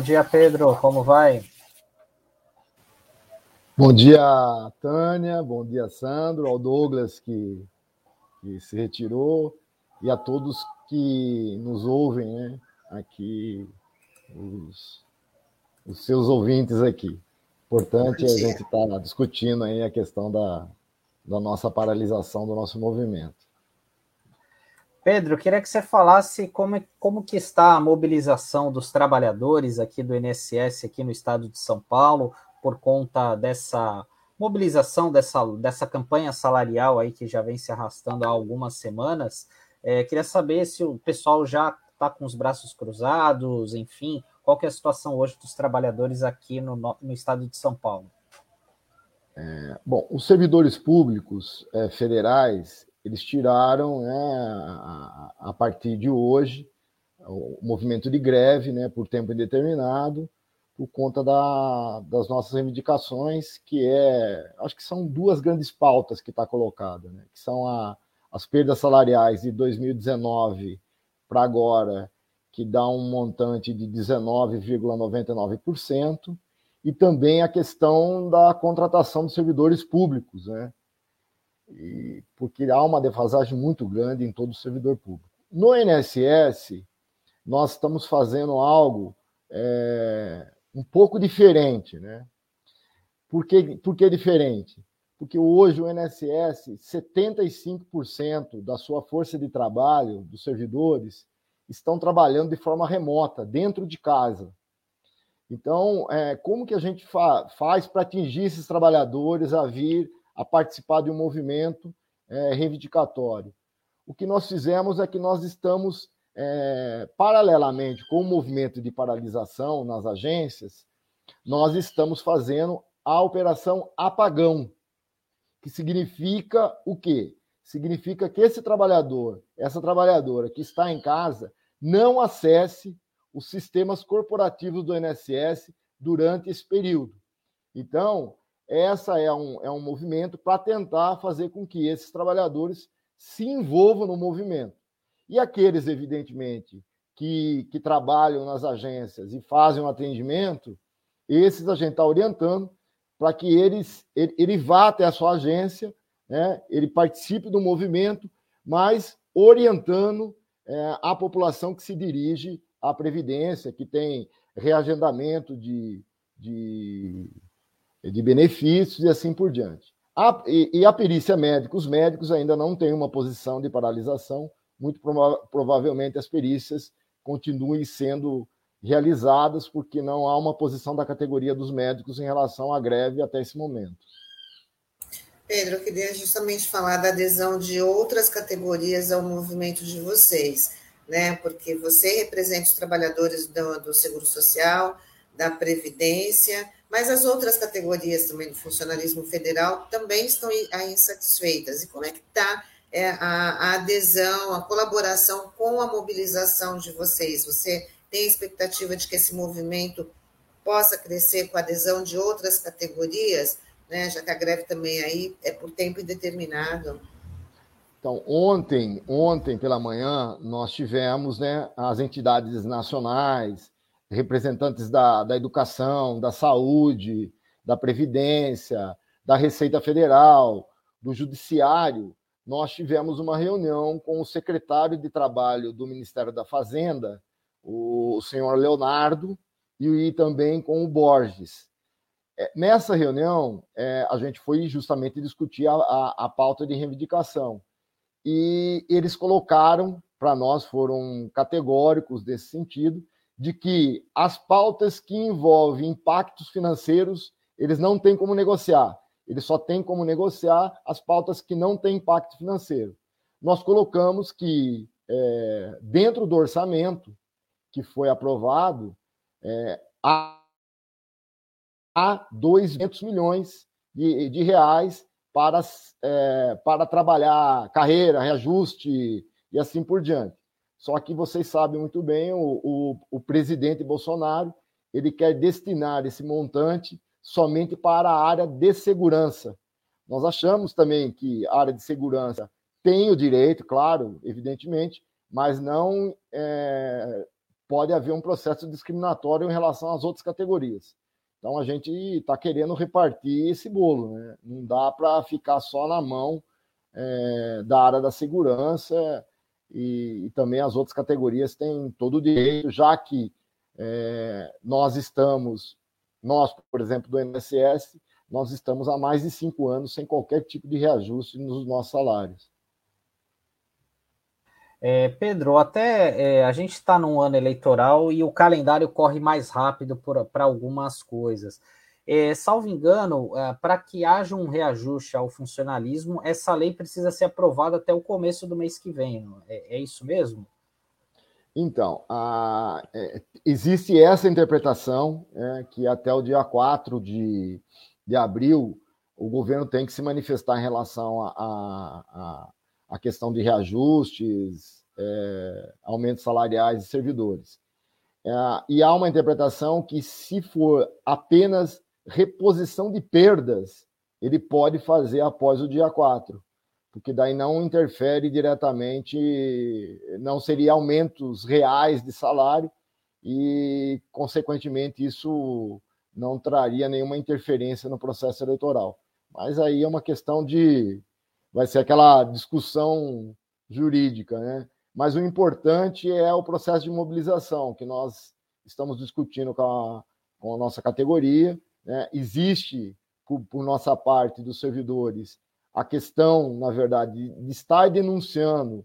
Bom dia, Pedro. Como vai? Bom dia, Tânia. Bom dia, Sandro. Ao Douglas, que, que se retirou. E a todos que nos ouvem, né? Aqui, os, os seus ouvintes aqui. Importante a gente estar tá discutindo aí a questão da, da nossa paralisação do nosso movimento. Pedro, queria que você falasse como, como que está a mobilização dos trabalhadores aqui do INSS aqui no estado de São Paulo por conta dessa mobilização dessa, dessa campanha salarial aí que já vem se arrastando há algumas semanas. É, queria saber se o pessoal já está com os braços cruzados, enfim, qual que é a situação hoje dos trabalhadores aqui no, no estado de São Paulo? É, bom, os servidores públicos é, federais, eles tiraram, né, a, partir de hoje, o movimento de greve né, por tempo indeterminado, por conta da, das nossas reivindicações, que é, acho que são duas grandes pautas que está colocada, né, que são a, as perdas salariais de 2019 para agora, que dá um montante de 19,99%, e também a questão da contratação dos servidores públicos, né? E, porque há uma defasagem muito grande em todo o servidor público. No INSS, nós estamos fazendo algo é, um pouco diferente, né? Por que, por que diferente? Porque hoje o INSS, 75% da sua força de trabalho, dos servidores, estão trabalhando de forma remota, dentro de casa. Então, é, como que a gente fa faz para atingir esses trabalhadores a vir a participar de um movimento é, reivindicatório? O que nós fizemos é que nós estamos, é, paralelamente com o movimento de paralisação nas agências, nós estamos fazendo a operação apagão, que significa o quê? Significa que esse trabalhador, essa trabalhadora que está em casa, não acesse os sistemas corporativos do INSS durante esse período. Então, essa é um, é um movimento para tentar fazer com que esses trabalhadores se envolvam no movimento. E aqueles, evidentemente, que, que trabalham nas agências e fazem o um atendimento, esses a gente está orientando para que eles, ele, ele vá até a sua agência, né, ele participe do movimento, mas orientando é, a população que se dirige à Previdência, que tem reagendamento de, de, de benefícios e assim por diante. A, e, e, a perícia médica, os médicos ainda não têm uma posição de paralisação, muito prova provavelmente as perícias continuem sendo realizadas, porque não há uma posição da categoria dos médicos em relação à greve até esse momento. Pedro, eu queria justamente falar da adesão de outras categorias ao movimento de vocês, né? Porque você representa os trabalhadores do, do Seguro Social, da Previdência, mas as outras categorias também do funcionalismo federal também estão insatisfeitas. E como é que está é, a, a adesão, a colaboração com a mobilização de vocês? Você tem expectativa de que esse movimento possa crescer com a adesão de outras categorias? né? Já que a greve também aí é por tempo indeterminado. Então, ontem, ontem pela manhã, nós tivemos né, as entidades nacionais, representantes da, da educação, da saúde, da Previdência, da Receita Federal, do Judiciário. Nós tivemos uma reunião com o secretário de Trabalho do Ministério da Fazenda, o senhor Leonardo, e também com o Borges. É, nessa reunião, é, a gente foi justamente discutir a, a, a, pauta de reivindicação. E eles colocaram, para nós, foram categóricos desse sentido, de que as pautas que envolvem impactos financeiros, eles não têm como negociar. Eles só têm como negociar as pautas que não têm impacto financeiro. Nós colocamos que, é, dentro do orçamento que foi aprovado, é, a a 200 milhões de, de reais para, é, para trabalhar carreira, reajuste e assim por diante. Só que vocês sabem muito bem, o, o, o presidente Bolsonaro ele quer destinar esse montante somente para a área de segurança. Nós achamos também que a área de segurança tem o direito, claro, evidentemente, mas não é, pode haver um processo discriminatório em relação às outras categorias. Então a gente está querendo repartir esse bolo, né? Não dá para ficar só na mão é, da área da segurança e, e, também as outras categorias têm todo o direito, já que é, nós estamos, nós, por exemplo, do INSS, nós estamos há mais de cinco anos sem qualquer tipo de reajuste nos nossos salários. É, Pedro, até é, a gente está num ano eleitoral e o calendário corre mais rápido para algumas coisas. É, salvo engano, é, para que haja um reajuste ao funcionalismo, essa lei precisa ser aprovada até o começo do mês que vem. É, é isso mesmo? Então, a, é, existe essa interpretação, é, que até o dia 4 de, de abril o governo tem que se manifestar em relação à a, questão de reajustes, é, aumentos salariais de servidores. É, e há uma interpretação que, se for apenas reposição de perdas, ele pode fazer após o dia 4, porque daí não interfere diretamente, não seria aumentos reais de salário e, consequentemente, isso não traria nenhuma interferência no processo eleitoral. Mas aí é uma questão de. Vai ser aquela discussão jurídica, né? Mas o importante é o processo de mobilização, que nós estamos discutindo com a, com a nossa categoria. Né? Existe, por, por, nossa parte, dos servidores, a questão, na verdade, de estar denunciando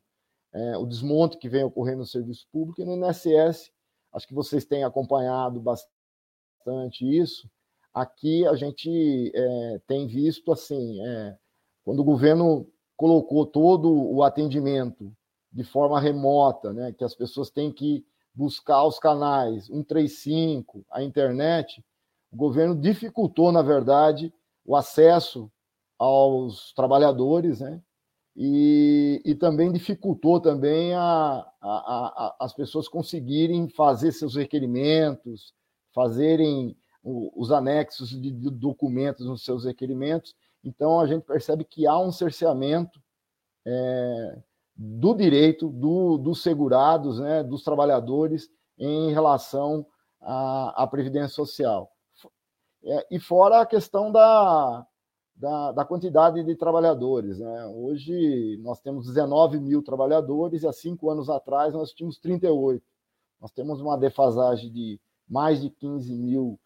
é, o desmonte que vem ocorrendo no serviço público e no INSS. Acho que vocês têm acompanhado bastante isso. Aqui a gente é, tem visto assim, é, quando o governo colocou todo o atendimento de forma remota, né, que as pessoas têm que buscar os canais 135, a internet, o governo dificultou, na verdade, o acesso aos trabalhadores, né? E, e também dificultou também a, a, a, as pessoas conseguirem fazer seus requerimentos, fazerem os anexos de documentos nos seus requerimentos. Então, a gente percebe que há um cerceamento é, do direito do, dos segurados, né, dos trabalhadores, em relação à, à Previdência Social. É, e fora a questão da, da, da, quantidade de trabalhadores. Né? Hoje nós temos 19 mil trabalhadores e há cinco anos atrás nós tínhamos 38. Nós temos uma defasagem de mais de 15 mil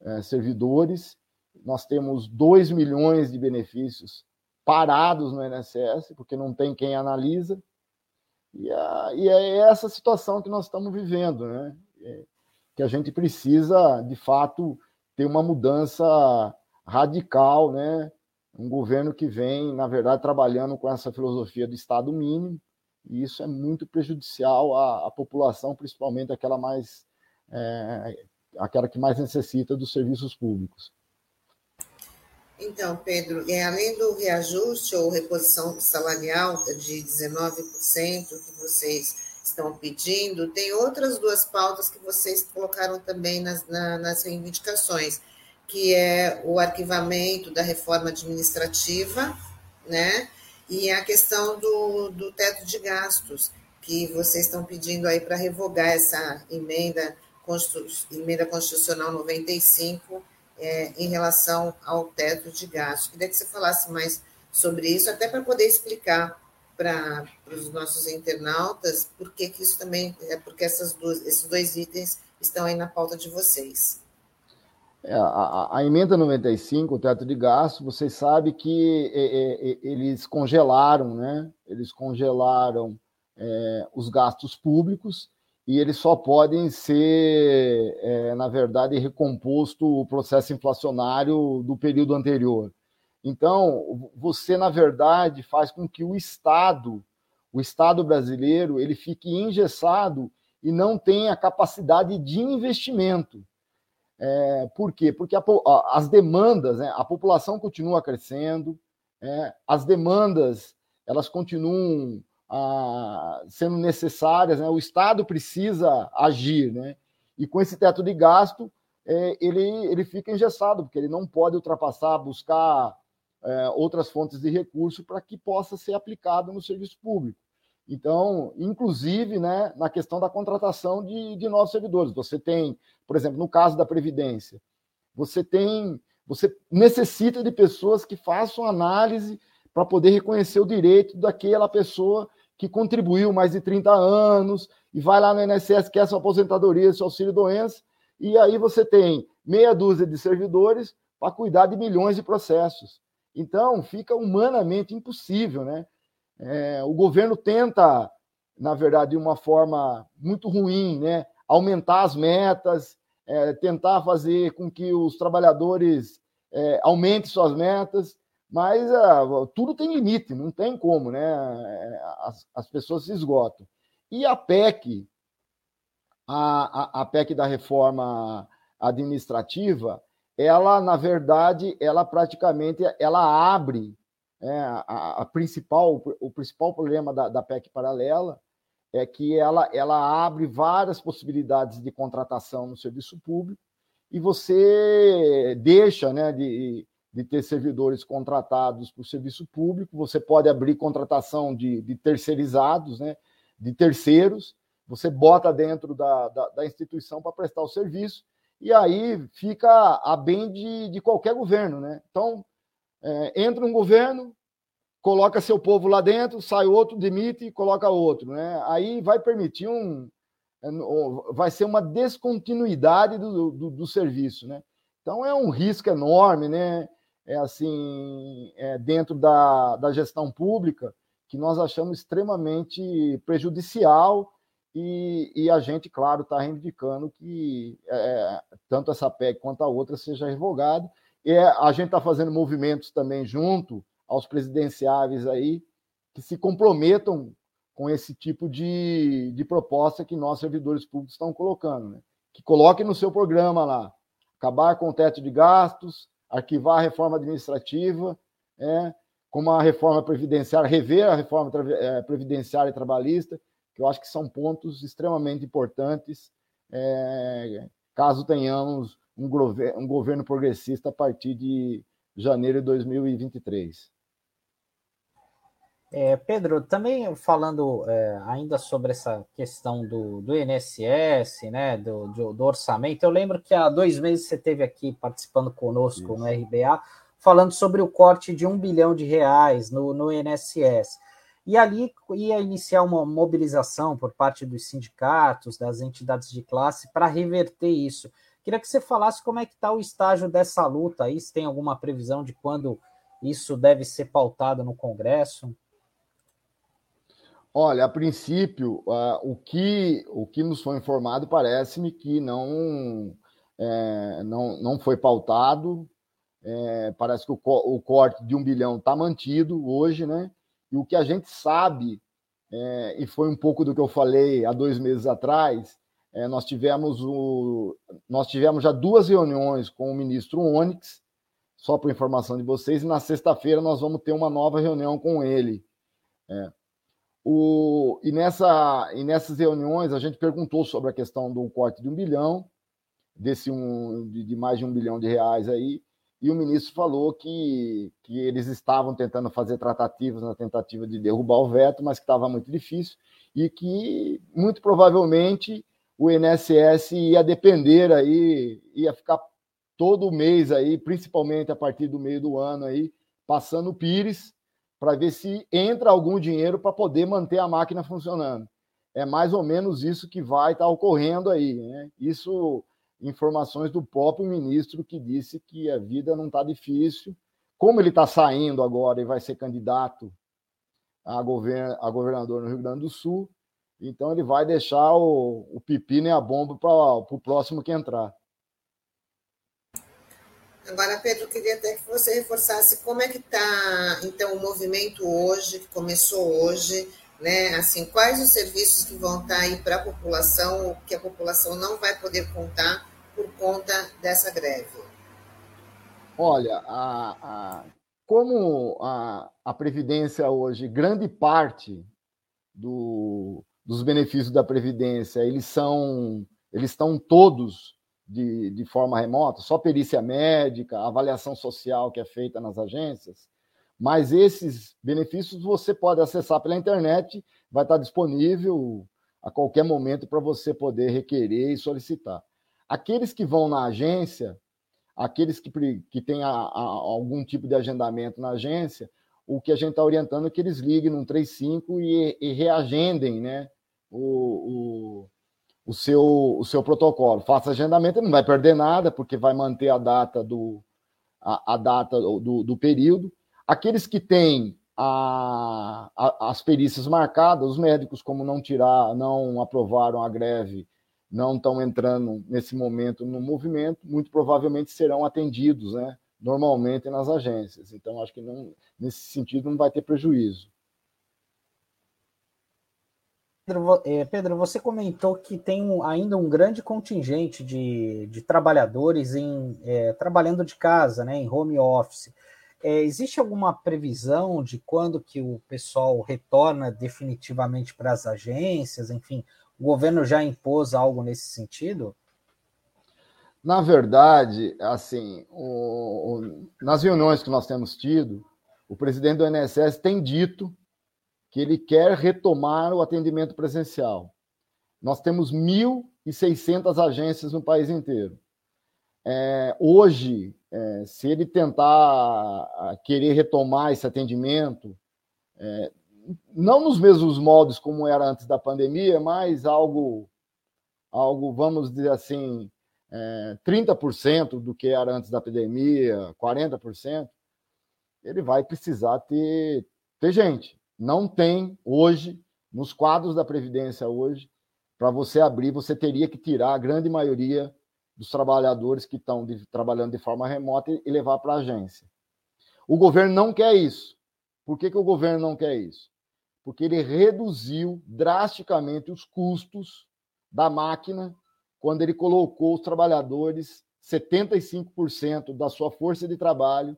é, servidores, nós temos 2 milhões de benefícios parados no INSS, porque não tem quem analisa. E, a, e é essa situação que nós estamos vivendo, né? É, que a gente precisa, de fato, ter uma mudança radical, né? Um governo que vem, na verdade, trabalhando com essa filosofia do Estado mínimo, e isso é muito prejudicial à, à população, principalmente aquela mais é, aquela que mais necessita dos serviços públicos. Então, Pedro, é, além do reajuste ou reposição salarial de 19% que vocês estão pedindo, tem outras duas pautas que vocês colocaram também nas, na, nas reivindicações, que é o arquivamento da reforma administrativa, né? E a questão do, do teto de gastos, que vocês estão pedindo aí para revogar essa emenda, emenda constitucional 95 é, em relação ao teto de gastos. Queria que você falasse mais sobre isso, até para poder explicar para os nossos internautas por que, que isso também é porque essas duas, esses dois itens estão aí na pauta de vocês. É, a, a, emenda 95, o teto de gasto, vocês sabem que é, é, é, eles congelaram, né? Eles congelaram é, os gastos públicos e eles só podem ser, é, na verdade, recomposto o processo inflacionário do período anterior. Então, você, na verdade, faz com que o Estado, o Estado brasileiro, ele fique engessado e não tenha capacidade de investimento. É, por quê? Porque a, as demandas, né, a população continua crescendo, é, as demandas elas continuam sendo necessárias, né? o Estado precisa agir, né? e com esse teto de gasto, é, ele, ele fica engessado, porque ele não pode ultrapassar, buscar é, outras fontes de recurso para que possa ser aplicado no serviço público. Então, inclusive, né, na questão da contratação de, de novos servidores. Você tem, por exemplo, no caso da Previdência, você tem, você necessita de pessoas que façam análise para poder reconhecer o direito daquela pessoa que contribuiu mais de 30 anos e vai lá no INSS, quer sua aposentadoria, seu auxílio-doença, e aí você tem meia dúzia de servidores para cuidar de milhões de processos. Então, fica humanamente impossível, né? É, o governo tenta, na verdade, de uma forma muito ruim, né? aumentar as metas, é, tentar fazer com que os trabalhadores é, aumentem suas metas, mas uh, tudo tem limite, não tem como, né? É, as, as pessoas se esgotam. E a PEC, a, a, a PEC da reforma administrativa, ela, na verdade, ela praticamente ela abre é, a, a, principal, o principal problema da, da PEC paralela é que ela, ela abre várias possibilidades de contratação no serviço público e você deixa né, de, de ter servidores contratados para o serviço público, você pode abrir contratação de, de terceirizados, né, de terceiros, você bota dentro da, da, da instituição para prestar o serviço, e aí fica a bem de, de qualquer governo. Né? Então, é, entra um governo, coloca seu povo lá dentro, sai outro, demite e coloca outro. Né? Aí vai permitir um. É, vai ser uma descontinuidade do, do, do serviço. Né? Então é um risco enorme, né? É assim, é dentro da, da gestão pública, que nós achamos extremamente prejudicial e, e a gente, claro, está reivindicando que é, tanto essa PEC quanto a outra seja revogada. E é, a gente está fazendo movimentos também junto aos presidenciáveis aí que se comprometam com esse tipo de, de proposta que nós, servidores públicos, estão colocando. Né? Que coloquem no seu programa lá, acabar com o teto de gastos, arquivar a reforma administrativa, é, como a reforma previdenciária, rever a reforma é, previdenciária e trabalhista, que eu acho que são pontos extremamente importantes é, caso tenhamos um, governo, um governo progressista a partir de janeiro de 2023. É, Pedro, também falando é, ainda sobre essa questão do, do INSS, né, do, do, do, orçamento, eu lembro que há dois meses você esteve aqui participando conosco Isso. no RBA, falando sobre o corte de um bilhão de reais no, no INSS. E ali ia iniciar uma mobilização por parte dos sindicatos, das entidades de classe, para reverter isso. Queria que você falasse como é que está o estágio dessa luta aí, se tem alguma previsão de quando isso deve ser pautado no Congresso. Olha, a princípio, uh, o, que, o que nos foi informado parece-me que não, é, não, não foi pautado. É, parece que o, o corte de um bilhão está mantido hoje, né? E o que a gente sabe, é, e foi um pouco do que eu falei há dois meses atrás, é, nós, tivemos o, nós tivemos já duas reuniões com o ministro Onyx, só por informação de vocês, e na sexta-feira nós vamos ter uma nova reunião com ele. É, o, e, nessa, e nessas reuniões a gente perguntou sobre a questão do corte de um bilhão, desse um, de, de mais de um bilhão de reais aí, e o ministro falou que, que eles estavam tentando fazer tratativas na tentativa de derrubar o veto, mas que estava muito difícil, e que muito provavelmente o INSS ia depender aí, ia ficar todo mês aí, principalmente a partir do meio do ano aí, passando o Pires, para ver se entra algum dinheiro para poder manter a máquina funcionando. É mais ou menos isso que vai estar tá ocorrendo aí. Né? Isso, informações do próprio ministro que disse que a vida não está difícil. Como ele está saindo agora e vai ser candidato a, govern a governador no Rio Grande do Sul, então ele vai deixar o, o pepino e a bomba para o próximo que entrar. Agora, Pedro, queria até que você reforçasse como é que está, então, o movimento hoje, que começou hoje, né? Assim, quais os serviços que vão estar tá aí para a população, que a população não vai poder contar por conta dessa greve? Olha, a, a, como a, a Previdência hoje, grande parte do, dos benefícios da Previdência, eles são, eles estão todos de, de forma remota, só perícia médica, avaliação social que é feita nas agências, mas esses benefícios você pode acessar pela internet vai estar disponível a qualquer momento para você poder requerer e solicitar. Aqueles que vão na agência, aqueles que, que têm a, a, algum tipo de agendamento na agência, o que a gente está orientando é que eles liguem no 35 e, e reagendem né, o, o, o, seu, o seu protocolo. Faça agendamento, não vai perder nada, porque vai manter a data do, a, a data do, do período. Aqueles que têm a, a, as perícias marcadas, os médicos, como não tirar, não aprovaram a greve, não estão entrando nesse momento no movimento, muito provavelmente serão atendidos, né? Normalmente nas agências. Então, acho que não, nesse sentido não vai ter prejuízo. Pedro, é, Pedro, você comentou que tem ainda um grande contingente de, de trabalhadores em, é, trabalhando de casa, né, em home office. É, existe alguma previsão de quando que o pessoal retorna definitivamente para as agências? Enfim, o governo já impôs algo nesse sentido? Na verdade, assim, o, o, nas reuniões que nós temos tido, o presidente do INSS tem dito que ele quer retomar o atendimento presencial. Nós temos 1.600 agências no país inteiro. É, hoje, é, se ele tentar querer retomar esse atendimento, é, não nos mesmos modos como era antes da pandemia, mas algo, algo vamos dizer assim, é, 30% do que era antes da pandemia, 40%, ele vai precisar ter, ter gente. Não tem hoje, nos quadros da Previdência hoje, para você abrir, você teria que tirar a grande maioria dos trabalhadores que estão trabalhando de forma remota e, e levar para a agência. O governo não quer isso. Por que, que o governo não quer isso? Porque ele reduziu drasticamente os custos da máquina quando ele colocou os trabalhadores 75% da sua força de trabalho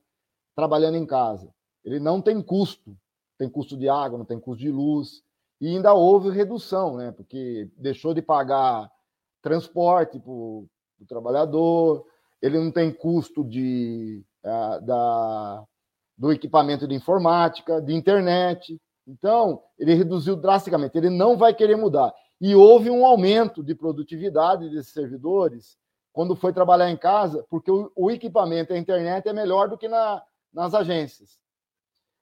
trabalhando em casa. Ele não tem custo, tem custo de água, não tem custo de luz, e ainda houve redução, né? Porque deixou de pagar transporte para do trabalhador, ele não tem custo de, uh, da, do equipamento de informática, de internet. Então, ele reduziu drasticamente, ele não vai querer mudar. E houve um aumento de produtividade desses servidores quando foi trabalhar em casa, porque o, o equipamento, a internet é melhor do que na, nas agências.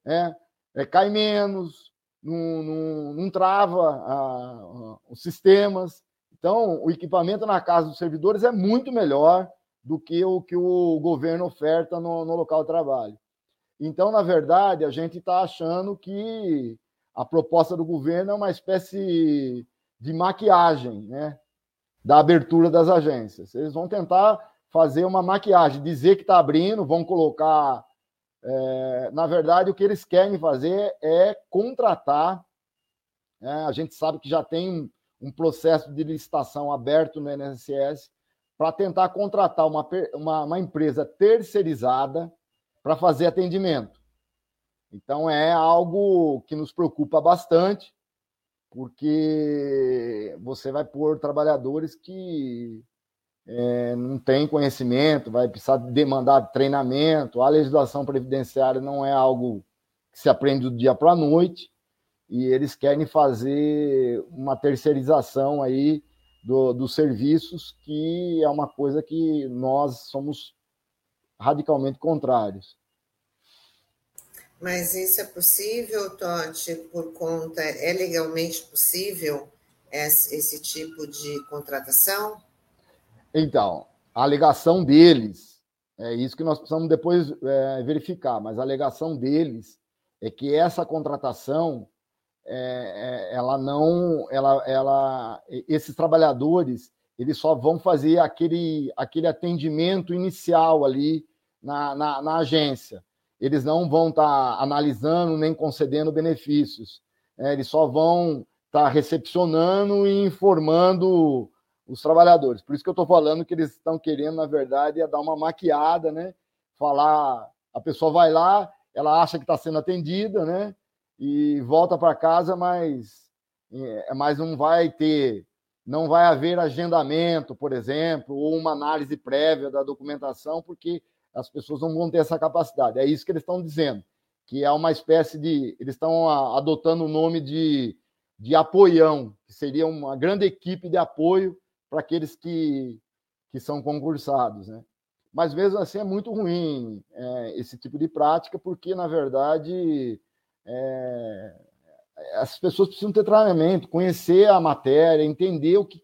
É, é, cai menos, não, não, não trava a, a, os sistemas. Então, o equipamento na casa dos servidores é muito melhor do que o que o governo oferta no, no local de trabalho. Então, na verdade, a gente está achando que a proposta do governo é uma espécie de maquiagem né, da abertura das agências. Eles vão tentar fazer uma maquiagem, dizer que está abrindo, vão colocar. É, na verdade, o que eles querem fazer é contratar. Né, a gente sabe que já tem um processo de licitação aberto no INSS para tentar contratar uma, uma, uma empresa terceirizada para fazer atendimento. Então, é algo que nos preocupa bastante, porque você vai pôr trabalhadores que é, não têm conhecimento, vai precisar demandar treinamento. A legislação previdenciária não é algo que se aprende do dia para a noite e eles querem fazer uma terceirização aí do, dos serviços, que é uma coisa que nós somos radicalmente contrários. Mas isso é possível, Totti, por conta, é legalmente possível esse, tipo de contratação? Então, a alegação deles, é isso que nós precisamos depois é, verificar, mas a alegação deles é que essa contratação é, é, ela não, ela, ela, esses trabalhadores, eles só vão fazer aquele, aquele atendimento inicial ali na, na, na agência. Eles não vão estar tá analisando nem concedendo benefícios. É, eles só vão estar tá recepcionando e informando os trabalhadores. Por isso que eu estou falando que eles estão querendo, na verdade, é dar uma maquiada, né? Falar, a pessoa vai lá, ela acha que está sendo atendida, né? e volta para casa, mas, é, mas não vai ter, não vai haver agendamento, por exemplo, ou uma análise prévia da documentação, porque as pessoas não vão ter essa capacidade. É isso que eles estão dizendo, que é uma espécie de. Eles estão adotando o nome de de apoião, que seria uma grande equipe de apoio para aqueles que, que são concursados. Né? Mas mesmo assim é muito ruim é, esse tipo de prática, porque, na verdade, é, as pessoas precisam ter treinamento, conhecer a matéria, entender o que,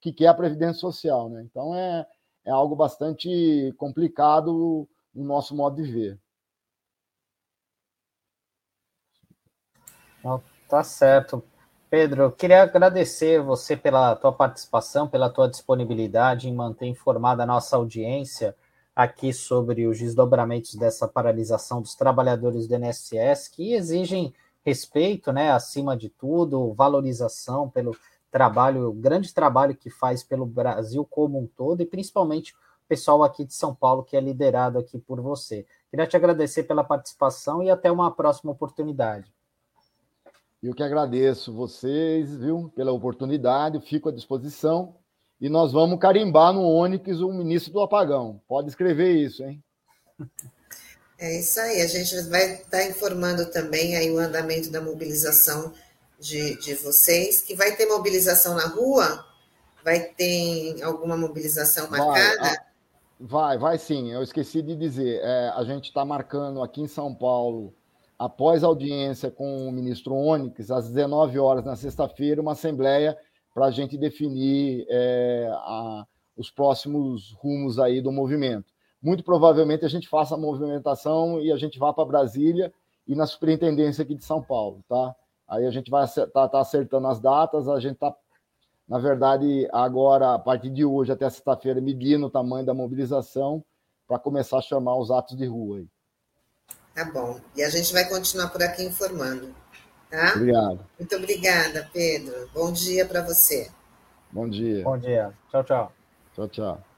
que, que é a Previdência Social. Né? Então, é, é algo bastante complicado no nosso modo de ver. Tá certo. Pedro, queria agradecer você pela tua participação, pela tua disponibilidade em manter informada a nossa audiência aqui sobre os desdobramentos dessa paralisação dos trabalhadores do INSS, que exigem respeito, né, acima de tudo, valorização pelo trabalho, o grande trabalho que faz pelo Brasil como um todo e principalmente o pessoal aqui de São Paulo que é liderado aqui por você. Queria te agradecer pela participação e até uma próxima oportunidade. Eu que agradeço vocês, viu, pela oportunidade, fico à disposição e nós vamos carimbar no Onix o ministro do apagão. Pode escrever isso, hein? É isso aí, a gente vai estar informando também aí o andamento da mobilização de, de vocês, que vai ter mobilização na rua? Vai ter alguma mobilização marcada? Vai, vai, vai sim. Eu esqueci de dizer. É, a gente está marcando aqui em São Paulo, após a audiência com o ministro Onyx, às 19 horas na sexta-feira, uma assembleia para a gente definir é, a, os próximos rumos aí do movimento. Muito provavelmente a gente faça a movimentação e a gente vá para Brasília e na superintendência aqui de São Paulo, tá? Aí a gente vai estar tá, tá acertando as datas, a gente está, na verdade, agora, a partir de hoje até sexta-feira, medindo o tamanho da mobilização para começar a chamar os atos de rua aí. Tá bom. E a gente vai continuar por aqui informando. Tá? Obrigado. Muito obrigada, Pedro. Bom dia para você. Bom dia. Bom dia. Tchau, tchau. Tchau, tchau.